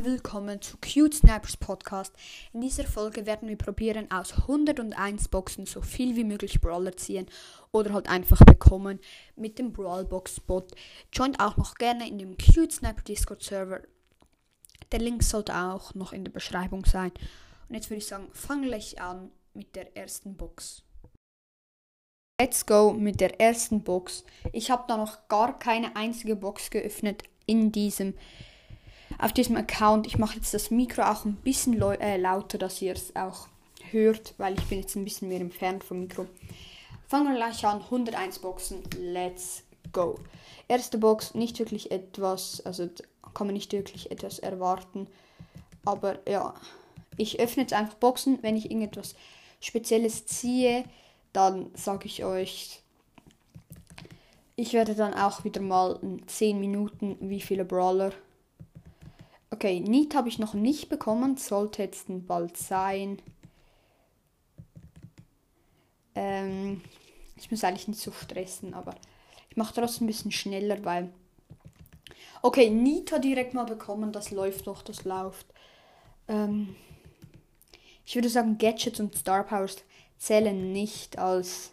Willkommen zu Cute Snipers Podcast. In dieser Folge werden wir probieren, aus 101 Boxen so viel wie möglich Brawler ziehen oder halt einfach bekommen mit dem Brawlbox Bot. Joint auch noch gerne in dem Cute Sniper Discord Server. Der Link sollte auch noch in der Beschreibung sein. Und jetzt würde ich sagen, fangen wir gleich an mit der ersten Box. Let's go mit der ersten Box. Ich habe da noch gar keine einzige Box geöffnet in diesem auf diesem Account. Ich mache jetzt das Mikro auch ein bisschen äh, lauter, dass ihr es auch hört, weil ich bin jetzt ein bisschen mehr entfernt vom Mikro. Fangen wir gleich an. 101 Boxen. Let's go. Erste Box, nicht wirklich etwas, also kann man nicht wirklich etwas erwarten. Aber ja, ich öffne jetzt einfach Boxen. Wenn ich irgendetwas Spezielles ziehe, dann sage ich euch, ich werde dann auch wieder mal in 10 Minuten, wie viele Brawler Okay, Neat habe ich noch nicht bekommen. Sollte jetzt bald sein. Ähm, ich muss eigentlich nicht so stressen, aber ich mache trotzdem ein bisschen schneller, weil. Okay, Nita direkt mal bekommen. Das läuft doch, das läuft. Ähm, ich würde sagen, Gadgets und Star Powers zählen nicht als.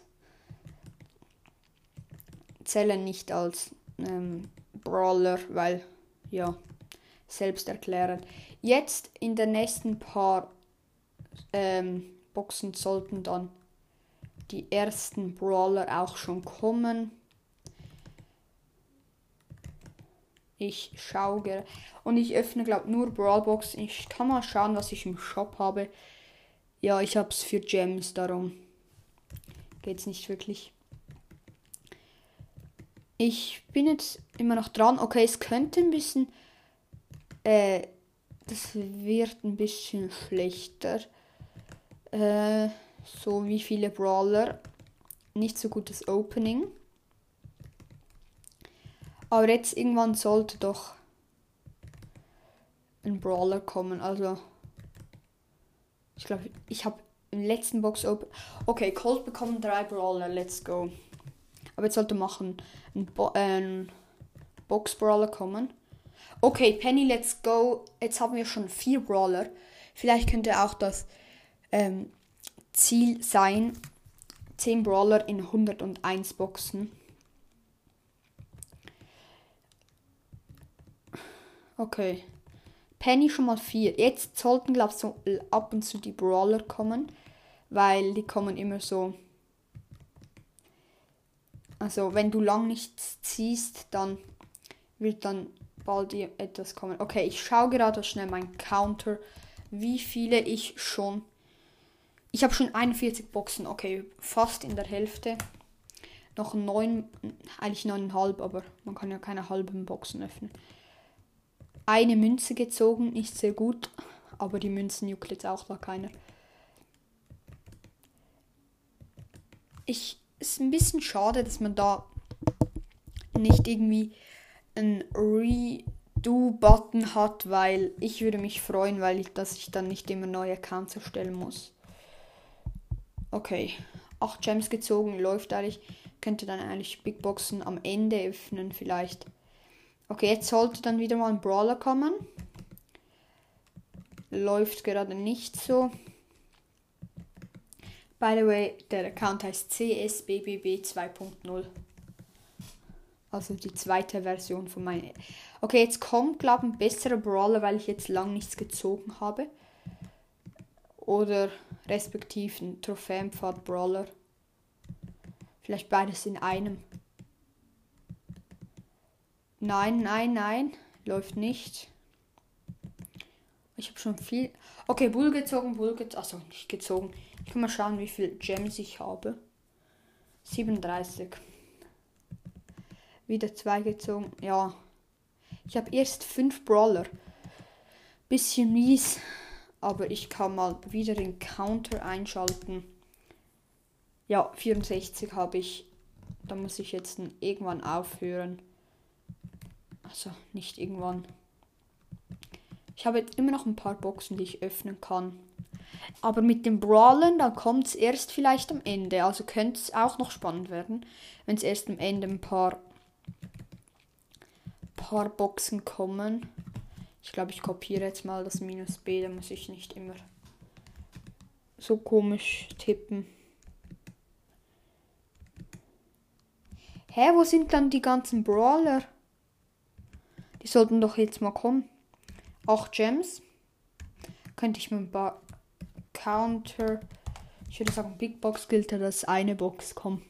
zählen nicht als ähm, Brawler, weil. Ja selbst erklären. Jetzt in den nächsten paar ähm, Boxen sollten dann die ersten Brawler auch schon kommen. Ich schaue und ich öffne glaube nur Brawlbox. Ich kann mal schauen, was ich im Shop habe. Ja, ich habe es für Gems, darum geht es nicht wirklich. Ich bin jetzt immer noch dran. Okay, es könnte ein bisschen äh, das wird ein bisschen schlechter. Äh, so wie viele Brawler. Nicht so gutes Opening. Aber jetzt irgendwann sollte doch ein Brawler kommen. Also, ich glaube, ich habe im letzten Box Open. Okay, Colt bekommen drei Brawler. Let's go. Aber jetzt sollte machen ein, Bo ein Box Brawler kommen. Okay, Penny, let's go. Jetzt haben wir schon vier Brawler. Vielleicht könnte auch das ähm, Ziel sein. 10 Brawler in 101 Boxen. Okay. Penny schon mal 4. Jetzt sollten, glaube ich, so ab und zu die Brawler kommen. Weil die kommen immer so. Also, wenn du lang nichts ziehst, dann wird dann bald etwas kommen. Okay, ich schaue gerade schnell mein Counter, wie viele ich schon. Ich habe schon 41 Boxen. Okay, fast in der Hälfte. Noch neun, eigentlich neuneinhalb, aber man kann ja keine halben Boxen öffnen. Eine Münze gezogen, nicht sehr gut, aber die Münzen juckt jetzt auch da keiner. Ich ist ein bisschen schade, dass man da nicht irgendwie ein Redo-Button hat, weil ich würde mich freuen, weil ich, dass ich dann nicht immer neue Accounts erstellen muss. Okay, 8 Gems gezogen, läuft eigentlich. Könnte dann eigentlich Big Boxen am Ende öffnen, vielleicht. Okay, jetzt sollte dann wieder mal ein Brawler kommen. Läuft gerade nicht so. By the way, der Account heißt CSBBB 2.0. Also die zweite Version von meiner. Okay, jetzt kommt, glaube ich, ein besserer Brawler, weil ich jetzt lang nichts gezogen habe. Oder respektiv ein Trophäenpfad Brawler. Vielleicht beides in einem. Nein, nein, nein. Läuft nicht. Ich habe schon viel. Okay, Bull gezogen, Bull gezogen. Achso, nicht gezogen. Ich kann mal schauen, wie viel Gems ich habe. 37 wieder zwei gezogen. Ja. Ich habe erst fünf Brawler. Bisschen mies. Aber ich kann mal wieder den Counter einschalten. Ja, 64 habe ich. Da muss ich jetzt irgendwann aufhören. Also nicht irgendwann. Ich habe jetzt immer noch ein paar Boxen, die ich öffnen kann. Aber mit dem Brawlen, dann kommt es erst vielleicht am Ende. Also könnte es auch noch spannend werden, wenn es erst am Ende ein paar paar Boxen kommen. Ich glaube, ich kopiere jetzt mal das Minus B, da muss ich nicht immer so komisch tippen. Hä, wo sind dann die ganzen Brawler? Die sollten doch jetzt mal kommen. Auch Gems. Könnte ich mit ein paar Counter. Ich würde sagen, Big Box gilt ja, dass eine Box kommt.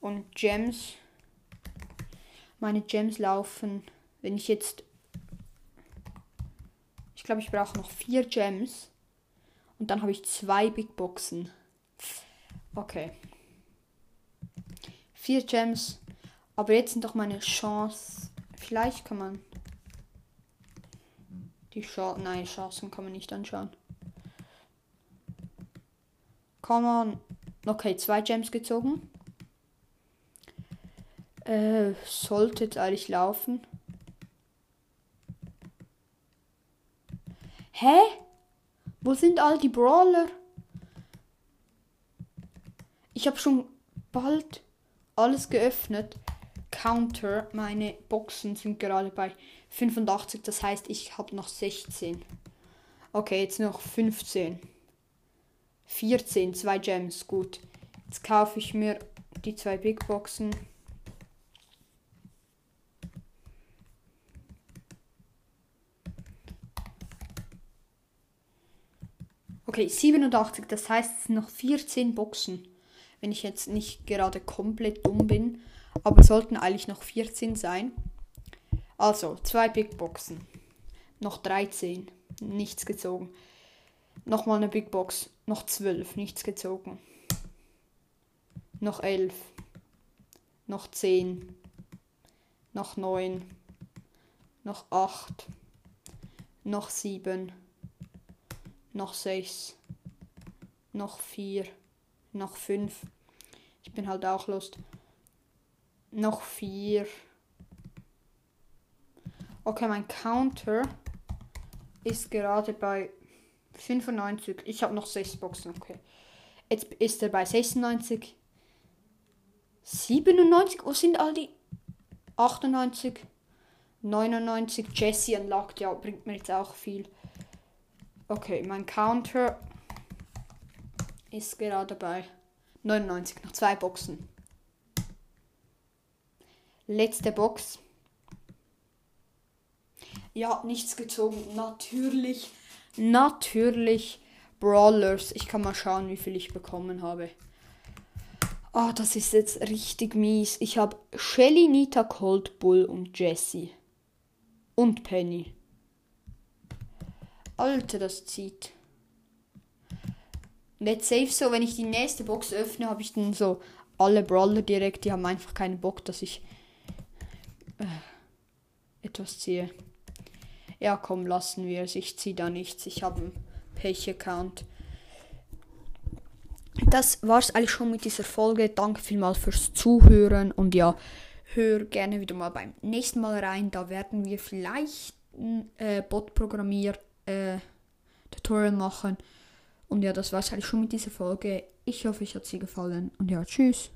Und Gems. Meine Gems laufen. Wenn ich jetzt. Ich glaube, ich brauche noch vier Gems. Und dann habe ich zwei Big Boxen. Okay. Vier Gems. Aber jetzt sind doch meine Chance. Vielleicht kann man. Die Chancen. Nein, Chancen kann man nicht anschauen. Kann man. Okay, zwei Gems gezogen. Äh, sollte jetzt eigentlich laufen. Hä? Wo sind all die Brawler? Ich habe schon bald alles geöffnet. Counter, meine Boxen sind gerade bei 85, das heißt, ich habe noch 16. Okay, jetzt noch 15. 14, zwei Gems, gut. Jetzt kaufe ich mir die zwei Big Boxen. Okay, 87, das heißt es sind noch 14 Boxen. Wenn ich jetzt nicht gerade komplett dumm bin. Aber sollten eigentlich noch 14 sein. Also, zwei Big Boxen. Noch 13. Nichts gezogen. Nochmal eine Big Box. Noch 12. Nichts gezogen. Noch 11. Noch 10. Noch 9. Noch 8. Noch 7 noch 6, noch 4, noch 5. Ich bin halt auch Lust. Noch 4. Okay, mein Counter ist gerade bei 95. Ich habe noch 6 Boxen, okay. Jetzt ist er bei 96. 97? Wo sind all die? 98. 99. Jesse unlocked, ja, bringt mir jetzt auch viel. Okay, mein Counter ist gerade bei 99, noch zwei Boxen. Letzte Box. Ja, nichts gezogen. Natürlich, natürlich Brawlers. Ich kann mal schauen, wie viel ich bekommen habe. Ah, oh, das ist jetzt richtig mies. Ich habe Shelly, Nita, Cold Bull und Jessie. Und Penny. Alter, das zieht. Und jetzt safe so, wenn ich die nächste Box öffne, habe ich dann so alle Brawler direkt, die haben einfach keinen Bock, dass ich äh, etwas ziehe. Ja, komm, lassen wir es. Ich ziehe da nichts. Ich habe einen Pech-Account. Das war es eigentlich schon mit dieser Folge. Danke vielmals fürs Zuhören und ja, hör gerne wieder mal beim nächsten Mal rein. Da werden wir vielleicht ein äh, Bot programmieren äh, Tutorial machen. Und ja, das war es eigentlich schon mit dieser Folge. Ich hoffe, euch hat sie gefallen. Und ja, tschüss.